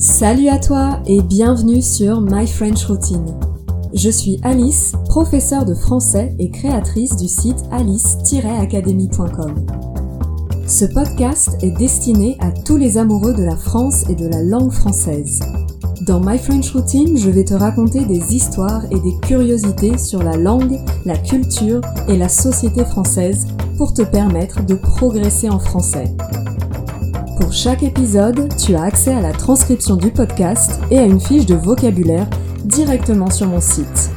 Salut à toi et bienvenue sur My French Routine. Je suis Alice, professeure de français et créatrice du site alice-academy.com. Ce podcast est destiné à tous les amoureux de la France et de la langue française. Dans My French Routine, je vais te raconter des histoires et des curiosités sur la langue, la culture et la société française pour te permettre de progresser en français. Pour chaque épisode, tu as accès à la transcription du podcast et à une fiche de vocabulaire directement sur mon site.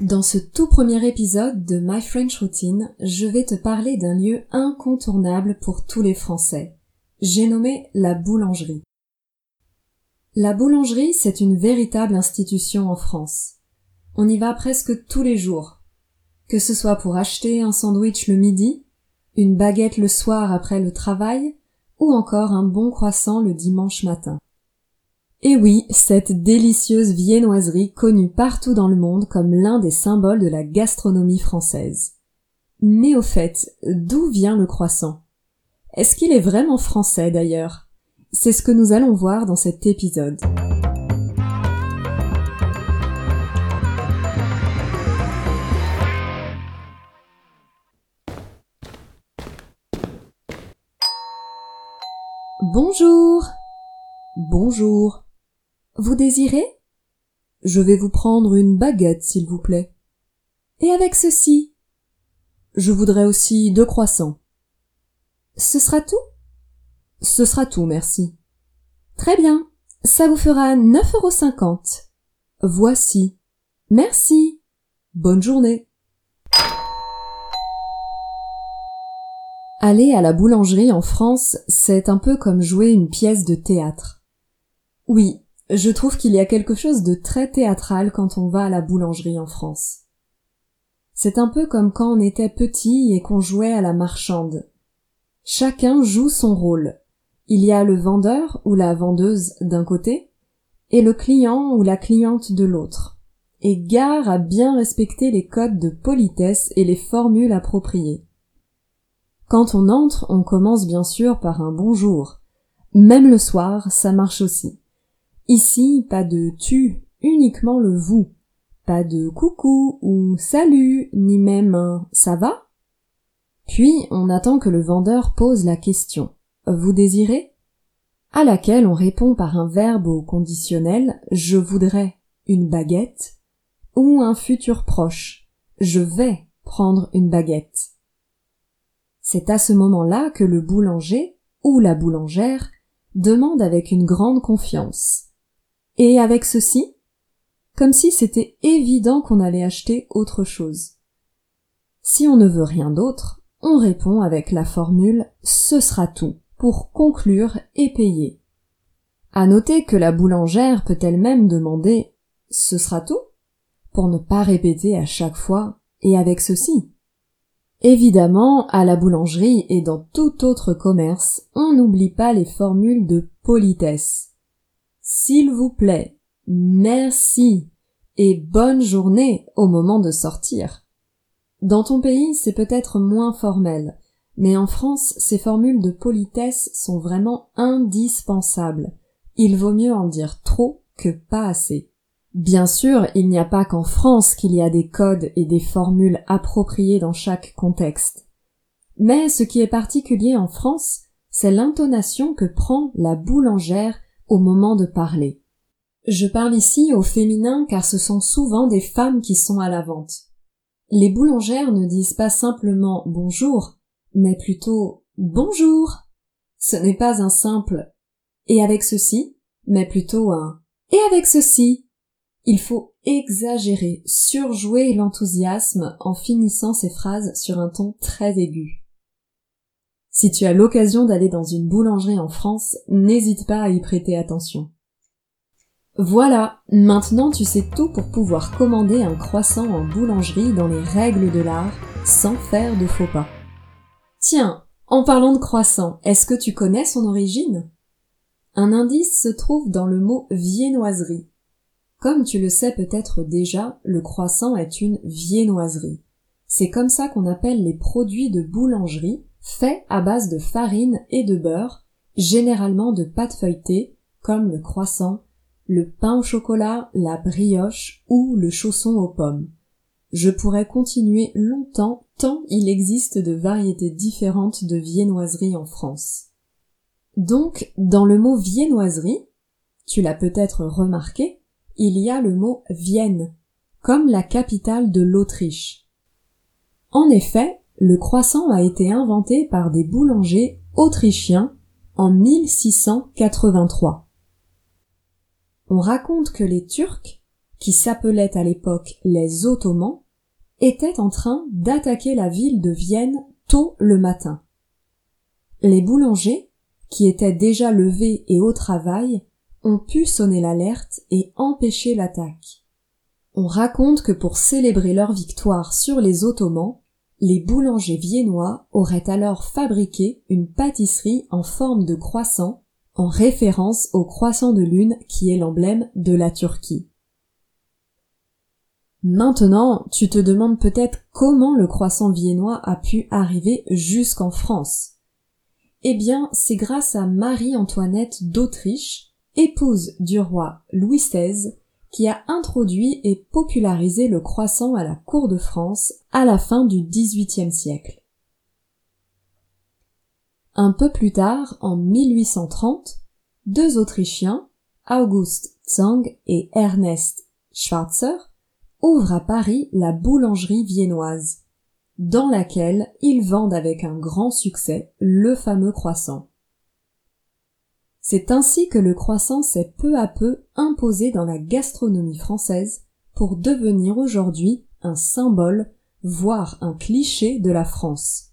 Dans ce tout premier épisode de My French Routine, je vais te parler d'un lieu incontournable pour tous les Français. J'ai nommé la boulangerie. La boulangerie, c'est une véritable institution en France. On y va presque tous les jours. Que ce soit pour acheter un sandwich le midi, une baguette le soir après le travail, ou encore un bon croissant le dimanche matin. Et oui, cette délicieuse viennoiserie connue partout dans le monde comme l'un des symboles de la gastronomie française. Mais au fait, d'où vient le croissant? Est-ce qu'il est vraiment français d'ailleurs? C'est ce que nous allons voir dans cet épisode. Bonjour. Bonjour. Vous désirez? Je vais vous prendre une baguette, s'il vous plaît. Et avec ceci Je voudrais aussi deux croissants. Ce sera tout? Ce sera tout, merci. Très bien. Ça vous fera 9,50 euros. Voici. Merci. Bonne journée. Aller à la boulangerie en France, c'est un peu comme jouer une pièce de théâtre. Oui, je trouve qu'il y a quelque chose de très théâtral quand on va à la boulangerie en France. C'est un peu comme quand on était petit et qu'on jouait à la marchande. Chacun joue son rôle, il y a le vendeur ou la vendeuse d'un côté et le client ou la cliente de l'autre. Et gare à bien respecter les codes de politesse et les formules appropriées. Quand on entre, on commence bien sûr par un bonjour. Même le soir, ça marche aussi. Ici, pas de tu, uniquement le vous. Pas de coucou ou salut, ni même un ça va? Puis on attend que le vendeur pose la question. Vous désirez? À laquelle on répond par un verbe au conditionnel je voudrais une baguette ou un futur proche je vais prendre une baguette. C'est à ce moment-là que le boulanger ou la boulangère demande avec une grande confiance. Et avec ceci, comme si c'était évident qu'on allait acheter autre chose. Si on ne veut rien d'autre, on répond avec la formule ce sera tout pour conclure et payer. À noter que la boulangère peut elle-même demander ce sera tout? pour ne pas répéter à chaque fois et avec ceci? Évidemment, à la boulangerie et dans tout autre commerce, on n'oublie pas les formules de politesse. S'il vous plaît, merci et bonne journée au moment de sortir. Dans ton pays, c'est peut-être moins formel, mais en France, ces formules de politesse sont vraiment indispensables. Il vaut mieux en dire trop que pas assez. Bien sûr, il n'y a pas qu'en France qu'il y a des codes et des formules appropriées dans chaque contexte. Mais ce qui est particulier en France, c'est l'intonation que prend la boulangère au moment de parler. Je parle ici au féminin car ce sont souvent des femmes qui sont à la vente. Les boulangères ne disent pas simplement bonjour, mais plutôt bonjour. Ce n'est pas un simple et avec ceci, mais plutôt un et avec ceci. Il faut exagérer, surjouer l'enthousiasme en finissant ces phrases sur un ton très aigu. Si tu as l'occasion d'aller dans une boulangerie en France, n'hésite pas à y prêter attention. Voilà, maintenant tu sais tout pour pouvoir commander un croissant en boulangerie dans les règles de l'art sans faire de faux pas. Tiens, en parlant de croissant, est-ce que tu connais son origine? Un indice se trouve dans le mot viennoiserie. Comme tu le sais peut-être déjà, le croissant est une viennoiserie. C'est comme ça qu'on appelle les produits de boulangerie faits à base de farine et de beurre, généralement de pâte feuilletée, comme le croissant, le pain au chocolat, la brioche ou le chausson aux pommes. Je pourrais continuer longtemps tant il existe de variétés différentes de viennoiserie en France. Donc, dans le mot viennoiserie, tu l'as peut-être remarqué, il y a le mot Vienne, comme la capitale de l'Autriche. En effet, le croissant a été inventé par des boulangers autrichiens en 1683. On raconte que les Turcs, qui s'appelaient à l'époque les Ottomans, étaient en train d'attaquer la ville de Vienne tôt le matin. Les boulangers, qui étaient déjà levés et au travail, ont pu sonner l'alerte et empêcher l'attaque. On raconte que pour célébrer leur victoire sur les Ottomans, les boulangers viennois auraient alors fabriqué une pâtisserie en forme de croissant en référence au croissant de lune qui est l'emblème de la Turquie. Maintenant, tu te demandes peut-être comment le croissant viennois a pu arriver jusqu'en France. Eh bien, c'est grâce à Marie-Antoinette d'Autriche, épouse du roi Louis XVI, qui a introduit et popularisé le croissant à la cour de France à la fin du XVIIIe siècle. Un peu plus tard, en 1830, deux Autrichiens, August Zang et Ernest Schwarzer, ouvrent à Paris la boulangerie viennoise, dans laquelle ils vendent avec un grand succès le fameux croissant. C'est ainsi que le croissant s'est peu à peu imposé dans la gastronomie française pour devenir aujourd'hui un symbole, voire un cliché de la France.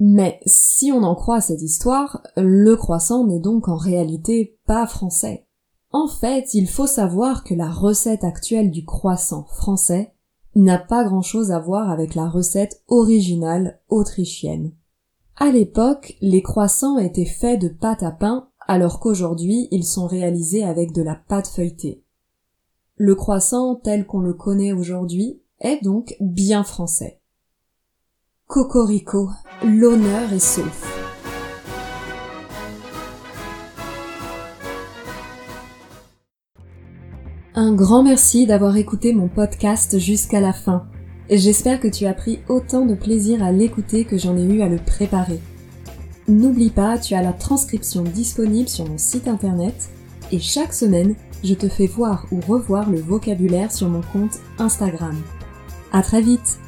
Mais si on en croit cette histoire, le croissant n'est donc en réalité pas français. En fait, il faut savoir que la recette actuelle du croissant français n'a pas grand chose à voir avec la recette originale autrichienne. À l'époque, les croissants étaient faits de pâte à pain alors qu'aujourd'hui ils sont réalisés avec de la pâte feuilletée. Le croissant tel qu'on le connaît aujourd'hui est donc bien français. Cocorico, l'honneur est sauf. Un grand merci d'avoir écouté mon podcast jusqu'à la fin. J'espère que tu as pris autant de plaisir à l'écouter que j'en ai eu à le préparer. N'oublie pas, tu as la transcription disponible sur mon site internet et chaque semaine, je te fais voir ou revoir le vocabulaire sur mon compte Instagram. À très vite!